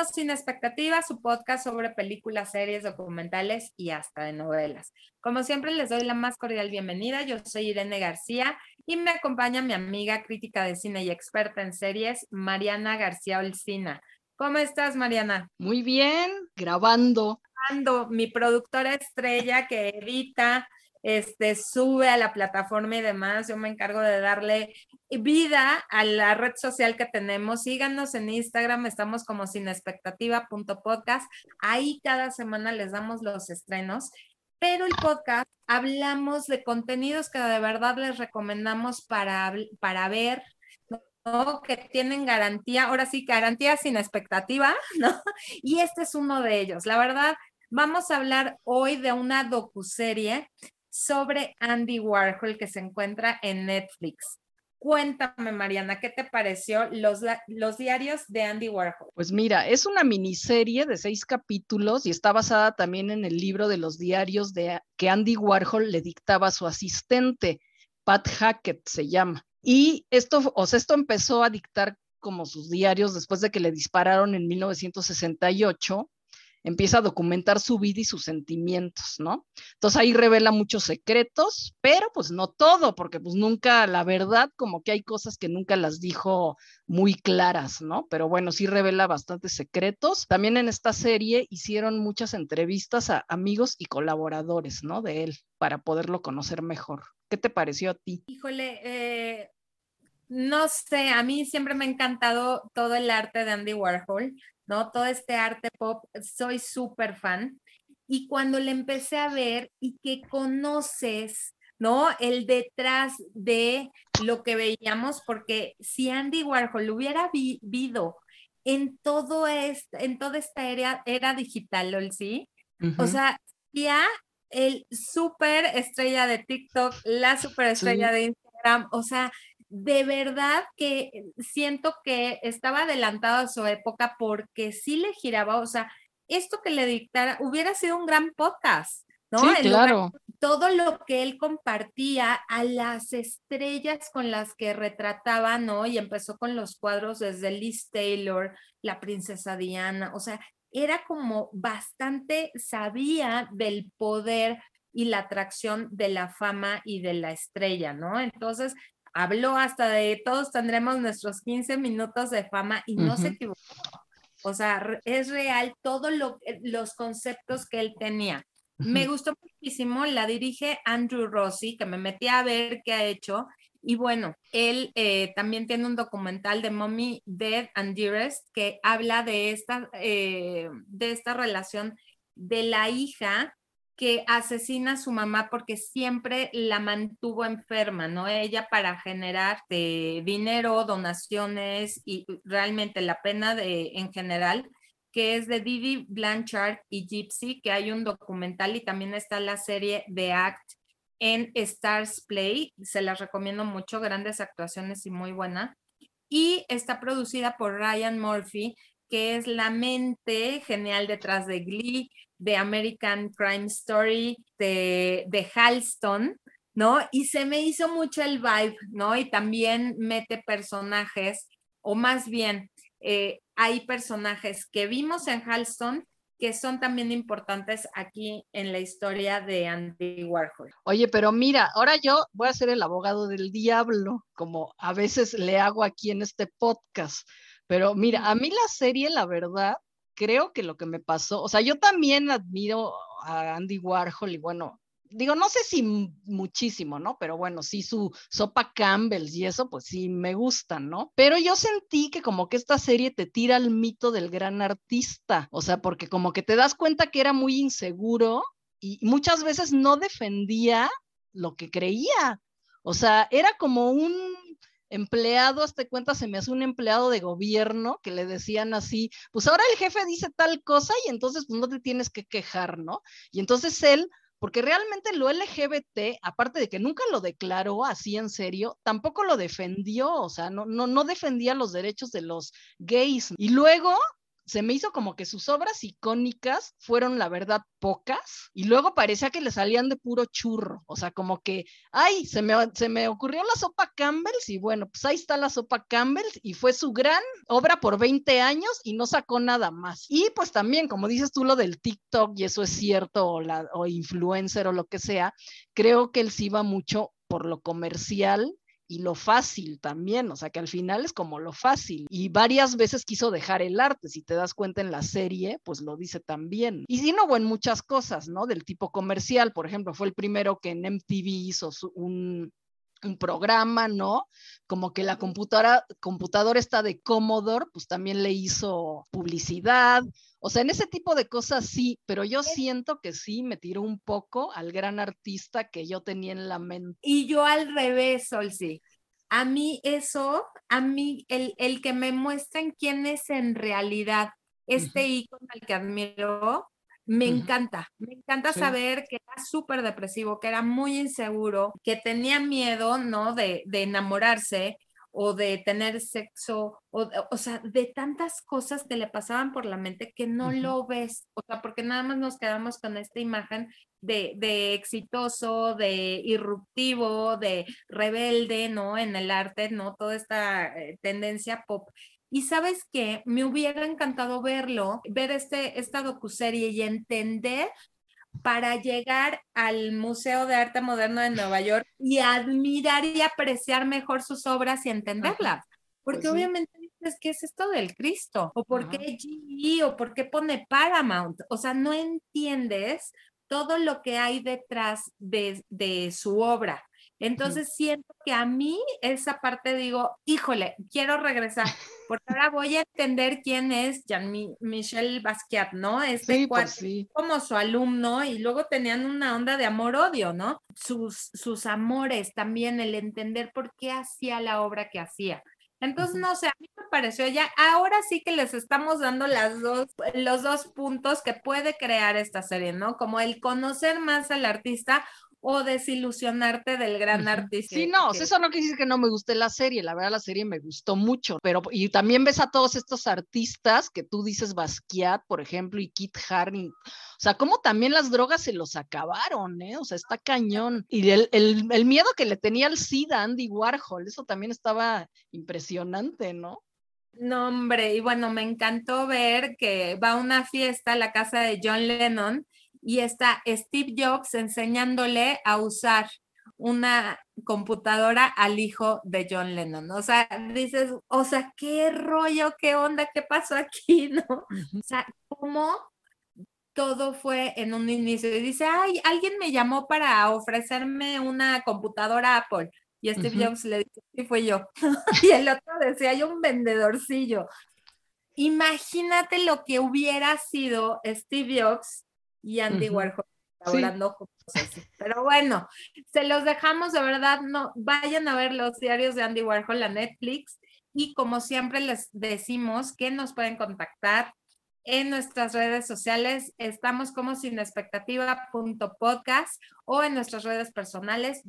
Somos Sin Expectativa, su podcast sobre películas, series, documentales y hasta de novelas. Como siempre, les doy la más cordial bienvenida. Yo soy Irene García y me acompaña mi amiga crítica de cine y experta en series, Mariana García Olcina. ¿Cómo estás, Mariana? Muy bien, grabando. Grabando, mi productora estrella que edita, este, sube a la plataforma y demás. Yo me encargo de darle vida a la red social que tenemos. Síganos en Instagram, estamos como sinexpectativa.podcast. Ahí cada semana les damos los estrenos. Pero el podcast hablamos de contenidos que de verdad les recomendamos para, para ver, ¿no? que tienen garantía, ahora sí, garantía sin expectativa, ¿no? Y este es uno de ellos. La verdad, vamos a hablar hoy de una docuserie sobre Andy Warhol que se encuentra en Netflix. Cuéntame, Mariana, ¿qué te pareció los, los diarios de Andy Warhol? Pues mira, es una miniserie de seis capítulos y está basada también en el libro de los diarios de, que Andy Warhol le dictaba a su asistente, Pat Hackett se llama. Y esto, o sea, esto empezó a dictar como sus diarios después de que le dispararon en 1968 empieza a documentar su vida y sus sentimientos, ¿no? Entonces ahí revela muchos secretos, pero pues no todo, porque pues nunca, la verdad, como que hay cosas que nunca las dijo muy claras, ¿no? Pero bueno, sí revela bastantes secretos. También en esta serie hicieron muchas entrevistas a amigos y colaboradores, ¿no? De él, para poderlo conocer mejor. ¿Qué te pareció a ti? Híjole, eh, no sé, a mí siempre me ha encantado todo el arte de Andy Warhol. ¿No? Todo este arte pop, soy súper fan. Y cuando le empecé a ver y que conoces, ¿no? El detrás de lo que veíamos, porque si Andy Warhol hubiera vivido en todo este, en toda esta era, era digital, ¿sí? O sea, ya el súper estrella de TikTok, la super estrella de Instagram, o sea, de verdad que siento que estaba adelantado a su época porque sí le giraba, o sea, esto que le dictara hubiera sido un gran podcast, ¿no? Sí, claro. todo lo que él compartía a las estrellas con las que retrataba, ¿no? Y empezó con los cuadros desde Liz Taylor, la princesa Diana, o sea, era como bastante, sabía del poder y la atracción de la fama y de la estrella, ¿no? Entonces, habló hasta de todos tendremos nuestros 15 minutos de fama y no se equivocó. O sea, es real todos los conceptos que él tenía. Me gustó muchísimo, la dirige Andrew Rossi, que me metí a ver qué ha hecho. Y bueno, él eh, también tiene un documental de Mommy, Dead and Dearest que habla de esta, eh, de esta relación de la hija que asesina a su mamá porque siempre la mantuvo enferma, ¿no? Ella para generar eh, dinero, donaciones y realmente la pena de, en general, que es de Didi Blanchard y Gypsy, que hay un documental y también está la serie The Act en Stars Play, se las recomiendo mucho, grandes actuaciones y muy buena. Y está producida por Ryan Murphy, que es la mente genial detrás de Glee, de American Crime Story, de, de Halston, ¿no? Y se me hizo mucho el vibe, ¿no? Y también mete personajes, o más bien, eh, hay personajes que vimos en Halston que son también importantes aquí en la historia de Andy Warhol. Oye, pero mira, ahora yo voy a ser el abogado del diablo, como a veces le hago aquí en este podcast. Pero mira, a mí la serie, la verdad, creo que lo que me pasó, o sea, yo también admiro a Andy Warhol y bueno, digo, no sé si muchísimo, ¿no? Pero bueno, sí su sopa Campbell y eso, pues sí me gustan, ¿no? Pero yo sentí que como que esta serie te tira el mito del gran artista, o sea, porque como que te das cuenta que era muy inseguro y muchas veces no defendía lo que creía. O sea, era como un empleado, hasta cuenta, se me hace un empleado de gobierno que le decían así, pues ahora el jefe dice tal cosa y entonces pues no te tienes que quejar, ¿no? Y entonces él, porque realmente lo LGBT, aparte de que nunca lo declaró así en serio, tampoco lo defendió, o sea, no, no, no defendía los derechos de los gays. Y luego se me hizo como que sus obras icónicas fueron, la verdad, pocas, y luego parecía que le salían de puro churro, o sea, como que, ay, se me, se me ocurrió la sopa Campbell's, y bueno, pues ahí está la sopa Campbell's, y fue su gran obra por 20 años y no sacó nada más. Y pues también, como dices tú, lo del TikTok, y eso es cierto, o, la, o influencer o lo que sea, creo que él sí va mucho por lo comercial y lo fácil también, o sea que al final es como lo fácil. Y varias veces quiso dejar el arte, si te das cuenta en la serie, pues lo dice también. Y si no, en muchas cosas, ¿no? Del tipo comercial, por ejemplo, fue el primero que en MTV hizo un, un programa, ¿no? Como que la computadora, computadora está de Commodore, pues también le hizo publicidad. O sea, en ese tipo de cosas sí, pero yo siento que sí me tiró un poco al gran artista que yo tenía en la mente. Y yo al revés, sí. A mí eso, a mí el, el que me muestren quién es en realidad este ícono al que admiro, me encanta, me encanta saber que era súper depresivo, que era muy inseguro, que tenía miedo, ¿no? De, de enamorarse o de tener sexo, o, o, sea, de tantas cosas que le pasaban por la mente que no lo ves, o sea, porque nada más nos quedamos con esta imagen de, de, exitoso, de irruptivo, de rebelde, ¿no? En el arte, ¿no? Toda esta eh, tendencia pop. Y sabes qué, me hubiera encantado verlo, ver este, esta docuserie y entender para llegar al Museo de Arte Moderno de Nueva York y admirar y apreciar mejor sus obras y entenderlas. Porque pues obviamente dices, ¿qué es esto del Cristo? ¿O por qué GE? ¿O por qué pone Paramount? O sea, no entiendes todo lo que hay detrás de, de su obra. Entonces siento que a mí esa parte digo, híjole, quiero regresar, porque ahora voy a entender quién es Jean-Michel Basquiat, ¿no? Este sí, pues sí. como su alumno y luego tenían una onda de amor-odio, ¿no? Sus, sus amores también, el entender por qué hacía la obra que hacía. Entonces, no sé, a mí me pareció ya, ahora sí que les estamos dando las dos, los dos puntos que puede crear esta serie, ¿no? Como el conocer más al artista o desilusionarte del gran artista. Sí, no, eso no quiere decir que no me guste la serie, la verdad la serie me gustó mucho, pero y también ves a todos estos artistas que tú dices Basquiat, por ejemplo, y Kit Haring, o sea, como también las drogas se los acabaron, ¿eh? O sea, está cañón. Y el, el, el miedo que le tenía al SIDA Andy Warhol, eso también estaba impresionante, ¿no? No, hombre, y bueno, me encantó ver que va a una fiesta a la casa de John Lennon y está Steve Jobs enseñándole a usar una computadora al hijo de John Lennon. O sea, dices, o sea, qué rollo, qué onda, qué pasó aquí, ¿no? O sea, cómo todo fue en un inicio. Y dice, ay, alguien me llamó para ofrecerme una computadora Apple. Y Steve Jobs le dice, sí, fue yo. y el otro decía, hay un vendedorcillo. Imagínate lo que hubiera sido Steve Jobs y Andy Warhol hablando sí. Pero bueno, se los dejamos de verdad, no vayan a ver los diarios de Andy Warhol a Netflix y como siempre les decimos que nos pueden contactar en nuestras redes sociales. Estamos como sin expectativa.podcast o en nuestras redes personales